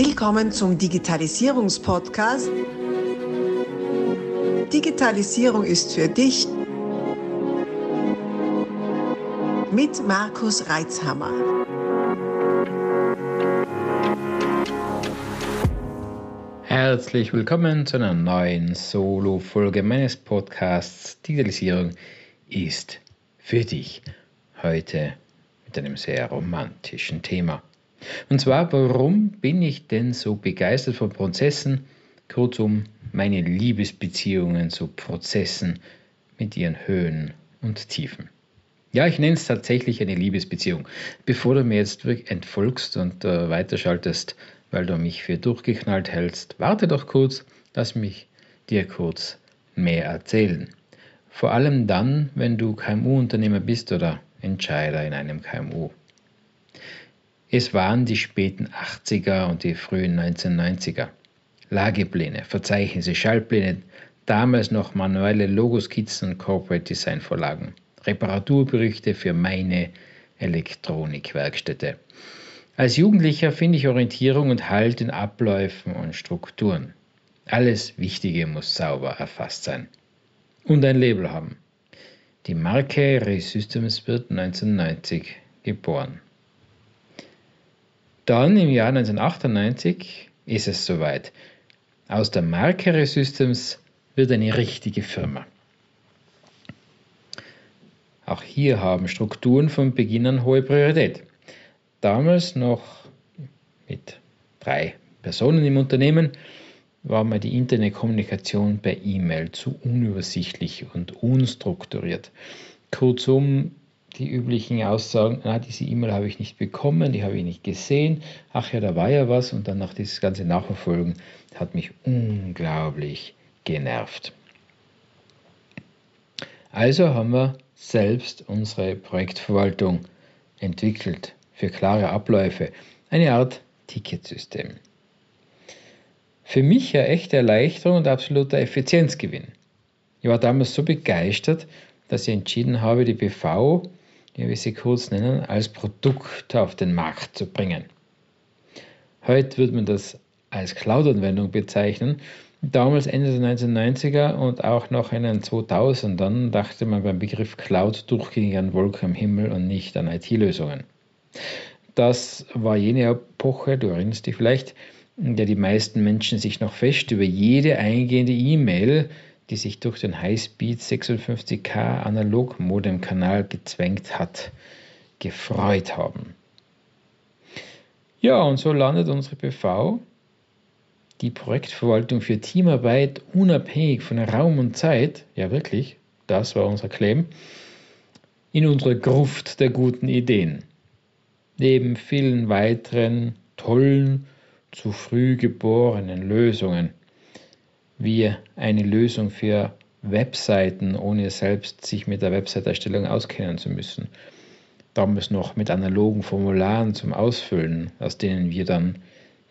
Willkommen zum Digitalisierungspodcast. Digitalisierung ist für dich mit Markus Reitzhammer. Herzlich willkommen zu einer neuen Solo-Folge meines Podcasts Digitalisierung ist für dich. Heute mit einem sehr romantischen Thema. Und zwar, warum bin ich denn so begeistert von Prozessen? Kurzum, meine Liebesbeziehungen zu Prozessen mit ihren Höhen und Tiefen. Ja, ich nenne es tatsächlich eine Liebesbeziehung. Bevor du mir jetzt entfolgst und äh, weiterschaltest, weil du mich für durchgeknallt hältst, warte doch kurz, lass mich dir kurz mehr erzählen. Vor allem dann, wenn du KMU-Unternehmer bist oder Entscheider in einem KMU. Es waren die späten 80er und die frühen 1990er. Lagepläne, Verzeichnisse, Schaltpläne, damals noch manuelle Logoskizzen und Corporate Design Vorlagen, Reparaturberichte für meine Elektronikwerkstätte. Als Jugendlicher finde ich Orientierung und Halt in Abläufen und Strukturen. Alles Wichtige muss sauber erfasst sein. Und ein Label haben. Die Marke Resystems wird 1990 geboren. Dann im Jahr 1998 ist es soweit. Aus der Marke Systems wird eine richtige Firma. Auch hier haben Strukturen von Beginn an hohe Priorität. Damals noch mit drei Personen im Unternehmen war mir die interne Kommunikation per E-Mail zu unübersichtlich und unstrukturiert. Kurzum, die üblichen Aussagen, na, diese E-Mail habe ich nicht bekommen, die habe ich nicht gesehen, ach ja, da war ja was und dann noch dieses ganze Nachverfolgen hat mich unglaublich genervt. Also haben wir selbst unsere Projektverwaltung entwickelt für klare Abläufe, eine Art Ticketsystem. Für mich eine echte Erleichterung und absoluter Effizienzgewinn. Ich war damals so begeistert, dass ich entschieden habe, die BV wie wir sie kurz nennen, als Produkt auf den Markt zu bringen. Heute wird man das als Cloud-Anwendung bezeichnen. Damals Ende der 1990er und auch noch in den 2000ern dachte man beim Begriff Cloud durchgängig an Wolken am Himmel und nicht an IT-Lösungen. Das war jene Epoche, du erinnerst dich vielleicht, in der die meisten Menschen sich noch fest über jede eingehende E-Mail die sich durch den Highspeed 56K Analog-Modem-Kanal gezwängt hat, gefreut haben. Ja, und so landet unsere BV, die Projektverwaltung für Teamarbeit unabhängig von Raum und Zeit, ja wirklich, das war unser Claim, in unserer Gruft der guten Ideen. Neben vielen weiteren tollen, zu früh geborenen Lösungen wie eine Lösung für Webseiten, ohne selbst sich mit der Website-Erstellung auskennen zu müssen. Damals noch mit analogen Formularen zum Ausfüllen, aus denen wir dann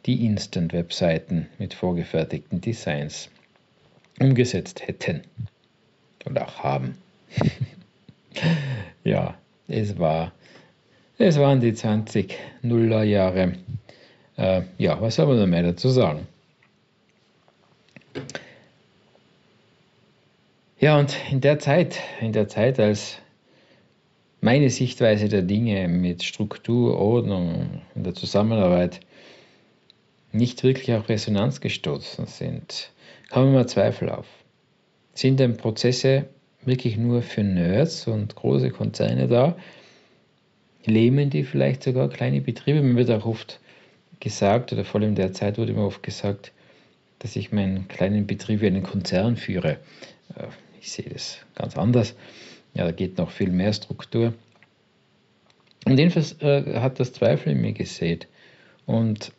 die Instant-Webseiten mit vorgefertigten Designs umgesetzt hätten und auch haben. ja, es war, es waren die 20 Nuller Jahre. Äh, ja, was soll man da mehr dazu sagen? Ja, und in der Zeit, in der Zeit, als meine Sichtweise der Dinge mit Struktur, Ordnung und der Zusammenarbeit nicht wirklich auf Resonanz gestoßen sind, kommen immer Zweifel auf. Sind denn Prozesse wirklich nur für Nerds und große Konzerne da? Lähmen die vielleicht sogar kleine Betriebe? Mir wird auch oft gesagt, oder vor allem in der Zeit wurde mir oft gesagt, dass ich meinen kleinen Betrieb wie einen Konzern führe. Äh, ich sehe das ganz anders. Ja, da geht noch viel mehr Struktur. Und jedenfalls äh, hat das Zweifel in mir gesät. Und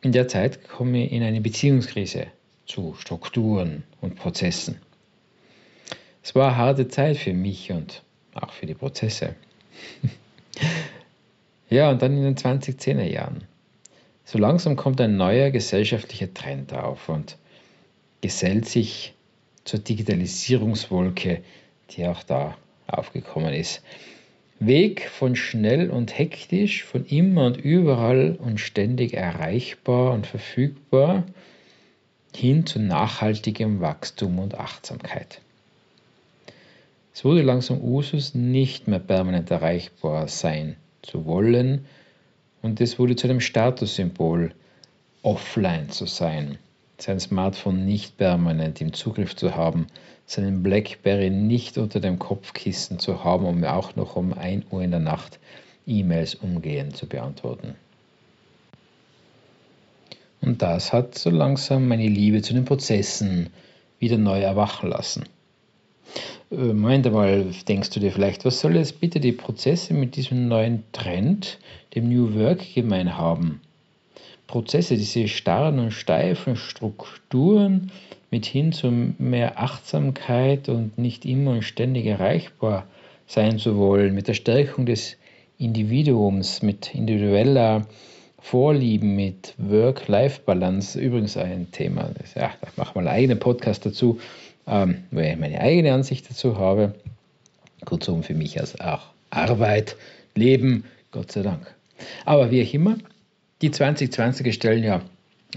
in der Zeit komme ich in eine Beziehungskrise zu Strukturen und Prozessen. Es war eine harte Zeit für mich und auch für die Prozesse. ja, und dann in den 2010er Jahren. So langsam kommt ein neuer gesellschaftlicher Trend auf und gesellt sich zur Digitalisierungswolke, die auch da aufgekommen ist. Weg von schnell und hektisch, von immer und überall und ständig erreichbar und verfügbar hin zu nachhaltigem Wachstum und Achtsamkeit. Es wurde langsam Usus, nicht mehr permanent erreichbar sein zu wollen und es wurde zu einem Statussymbol, offline zu sein, sein Smartphone nicht permanent im Zugriff zu haben, seinen Blackberry nicht unter dem Kopfkissen zu haben, um auch noch um 1 Uhr in der Nacht E-Mails umgehend zu beantworten. Und das hat so langsam meine Liebe zu den Prozessen wieder neu erwachen lassen. Äh, Moment einmal, denkst du dir vielleicht, was soll jetzt bitte die Prozesse mit diesem neuen Trend, dem New Work, gemein haben? Prozesse, diese starren und steifen Strukturen mit hin zu mehr Achtsamkeit und nicht immer und ständig erreichbar sein zu wollen, mit der Stärkung des Individuums, mit individueller Vorlieben, mit Work-Life-Balance, übrigens ein Thema, ja, da mache mal einen eigenen Podcast dazu, ähm, weil ich meine eigene Ansicht dazu habe. Kurzum, für mich als auch Arbeit, Leben, Gott sei Dank. Aber wie auch immer, die 2020er stellen ja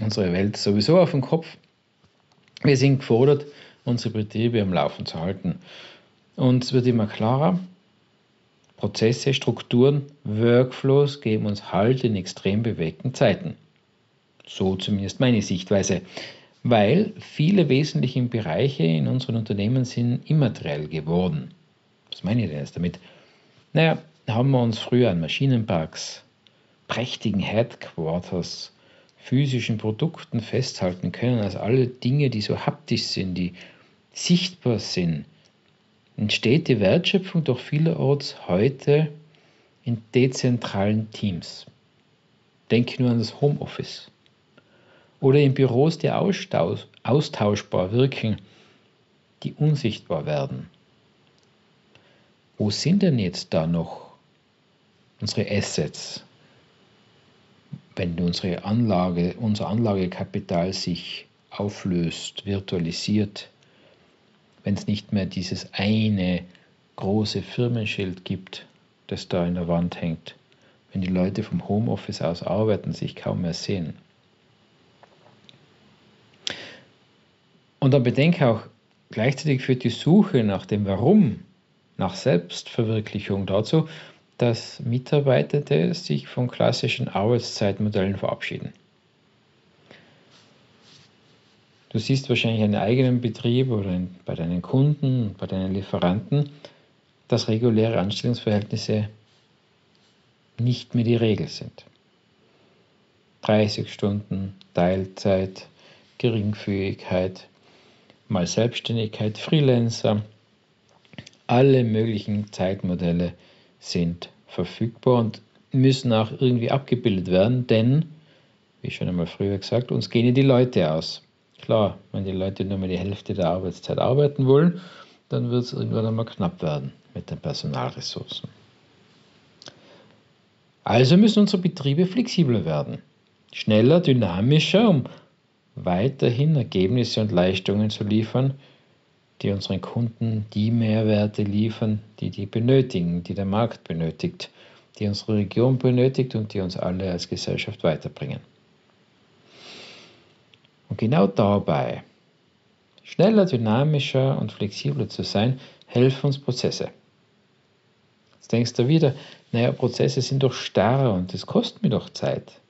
unsere Welt sowieso auf den Kopf. Wir sind gefordert, unsere Betriebe am Laufen zu halten. Und es wird immer klarer, Prozesse, Strukturen, Workflows geben uns Halt in extrem bewegten Zeiten. So zumindest meine Sichtweise weil viele wesentliche Bereiche in unseren Unternehmen sind immateriell geworden. Was meine ich denn jetzt damit? Naja, haben wir uns früher an Maschinenparks, prächtigen Headquarters, physischen Produkten festhalten können, als alle Dinge, die so haptisch sind, die sichtbar sind, entsteht die Wertschöpfung doch vielerorts heute in dezentralen Teams. Denke nur an das Homeoffice oder in Büros, die austauschbar wirken, die unsichtbar werden. Wo sind denn jetzt da noch unsere Assets, wenn unsere Anlage, unser Anlagekapital sich auflöst, virtualisiert, wenn es nicht mehr dieses eine große Firmenschild gibt, das da in der Wand hängt, wenn die Leute vom Homeoffice aus arbeiten, sich kaum mehr sehen. Und dann bedenke auch, gleichzeitig führt die Suche nach dem Warum, nach Selbstverwirklichung dazu, dass Mitarbeitende sich von klassischen Arbeitszeitmodellen verabschieden. Du siehst wahrscheinlich in deinem eigenen Betrieb oder bei deinen Kunden, bei deinen Lieferanten, dass reguläre Anstellungsverhältnisse nicht mehr die Regel sind. 30 Stunden, Teilzeit, Geringfügigkeit, mal Selbstständigkeit, Freelancer. Alle möglichen Zeitmodelle sind verfügbar und müssen auch irgendwie abgebildet werden, denn, wie schon einmal früher gesagt, uns gehen ja die Leute aus. Klar, wenn die Leute nur mal die Hälfte der Arbeitszeit arbeiten wollen, dann wird es irgendwann einmal knapp werden mit den Personalressourcen. Also müssen unsere Betriebe flexibler werden, schneller, dynamischer, um weiterhin Ergebnisse und Leistungen zu liefern, die unseren Kunden die Mehrwerte liefern, die die benötigen, die der Markt benötigt, die unsere Region benötigt und die uns alle als Gesellschaft weiterbringen. Und genau dabei, schneller, dynamischer und flexibler zu sein, helfen uns Prozesse. Jetzt denkst du wieder, naja, Prozesse sind doch starr und das kostet mir doch Zeit.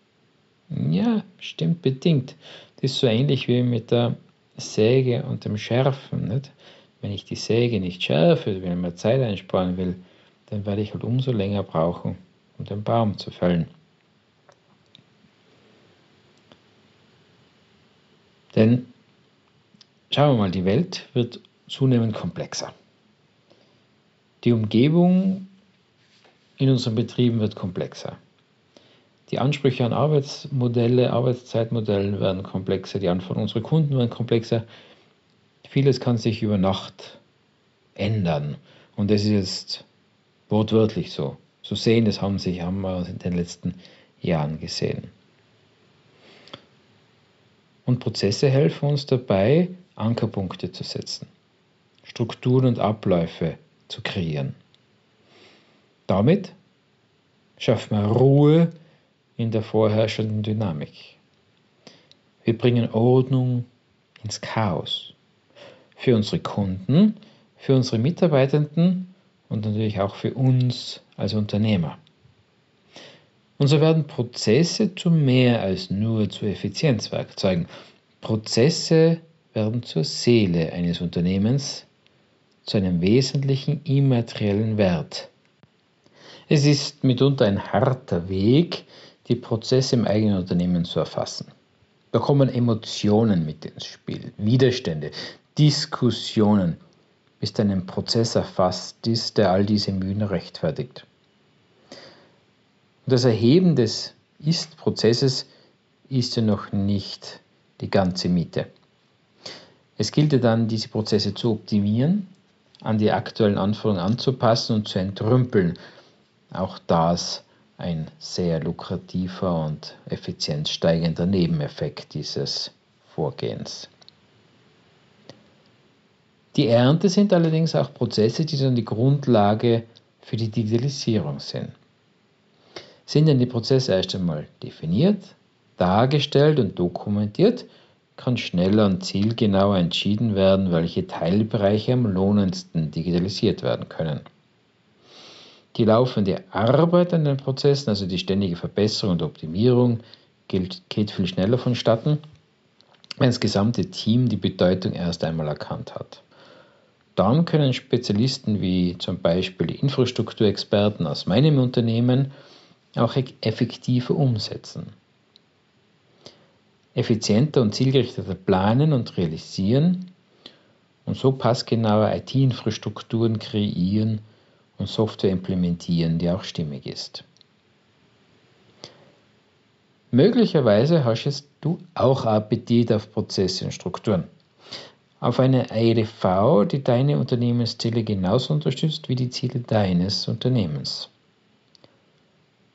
Ja, stimmt bedingt. Das ist so ähnlich wie mit der Säge und dem Schärfen. Nicht? Wenn ich die Säge nicht schärfe, wenn ich mehr Zeit einsparen will, dann werde ich halt umso länger brauchen, um den Baum zu fällen. Denn schauen wir mal, die Welt wird zunehmend komplexer. Die Umgebung in unseren Betrieben wird komplexer. Die Ansprüche an Arbeitsmodelle, Arbeitszeitmodelle werden komplexer, die Anforderungen unserer Kunden werden komplexer. Vieles kann sich über Nacht ändern. Und das ist jetzt wortwörtlich so. So sehen, das haben, sich, haben wir in den letzten Jahren gesehen. Und Prozesse helfen uns dabei, Ankerpunkte zu setzen, Strukturen und Abläufe zu kreieren. Damit schafft man Ruhe in der vorherrschenden Dynamik. Wir bringen Ordnung ins Chaos. Für unsere Kunden, für unsere Mitarbeitenden und natürlich auch für uns als Unternehmer. Und so werden Prozesse zu mehr als nur zu Effizienzwerkzeugen. Prozesse werden zur Seele eines Unternehmens, zu einem wesentlichen immateriellen Wert. Es ist mitunter ein harter Weg, die Prozesse im eigenen Unternehmen zu erfassen. Da kommen Emotionen mit ins Spiel, Widerstände, Diskussionen, bis dann ein Prozess erfasst ist, der all diese Mühen rechtfertigt. Und das Erheben des Ist-Prozesses ist ja noch nicht die ganze Miete. Es gilt ja dann, diese Prozesse zu optimieren, an die aktuellen Anforderungen anzupassen und zu entrümpeln. Auch das ein sehr lukrativer und effizienzsteigender Nebeneffekt dieses Vorgehens. Die Ernte sind allerdings auch Prozesse, die dann die Grundlage für die Digitalisierung sind. Sind denn die Prozesse erst einmal definiert, dargestellt und dokumentiert, kann schneller und zielgenauer entschieden werden, welche Teilbereiche am lohnendsten digitalisiert werden können. Die laufende Arbeit an den Prozessen, also die ständige Verbesserung und Optimierung, geht, viel schneller vonstatten, wenn das gesamte Team die Bedeutung erst einmal erkannt hat. Dann können Spezialisten wie zum Beispiel Infrastrukturexperten aus meinem Unternehmen auch effektiver umsetzen. Effizienter und zielgerichteter planen und realisieren und so passgenaue IT-Infrastrukturen kreieren und Software implementieren, die auch stimmig ist. Möglicherweise hast du auch Appetit auf Prozesse und Strukturen. Auf eine EDV, die deine Unternehmensziele genauso unterstützt wie die Ziele deines Unternehmens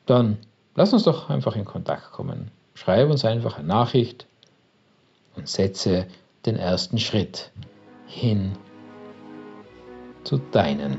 dann lass uns doch einfach in Kontakt kommen. Schreib uns einfach eine Nachricht und setze den ersten Schritt hin zu deinen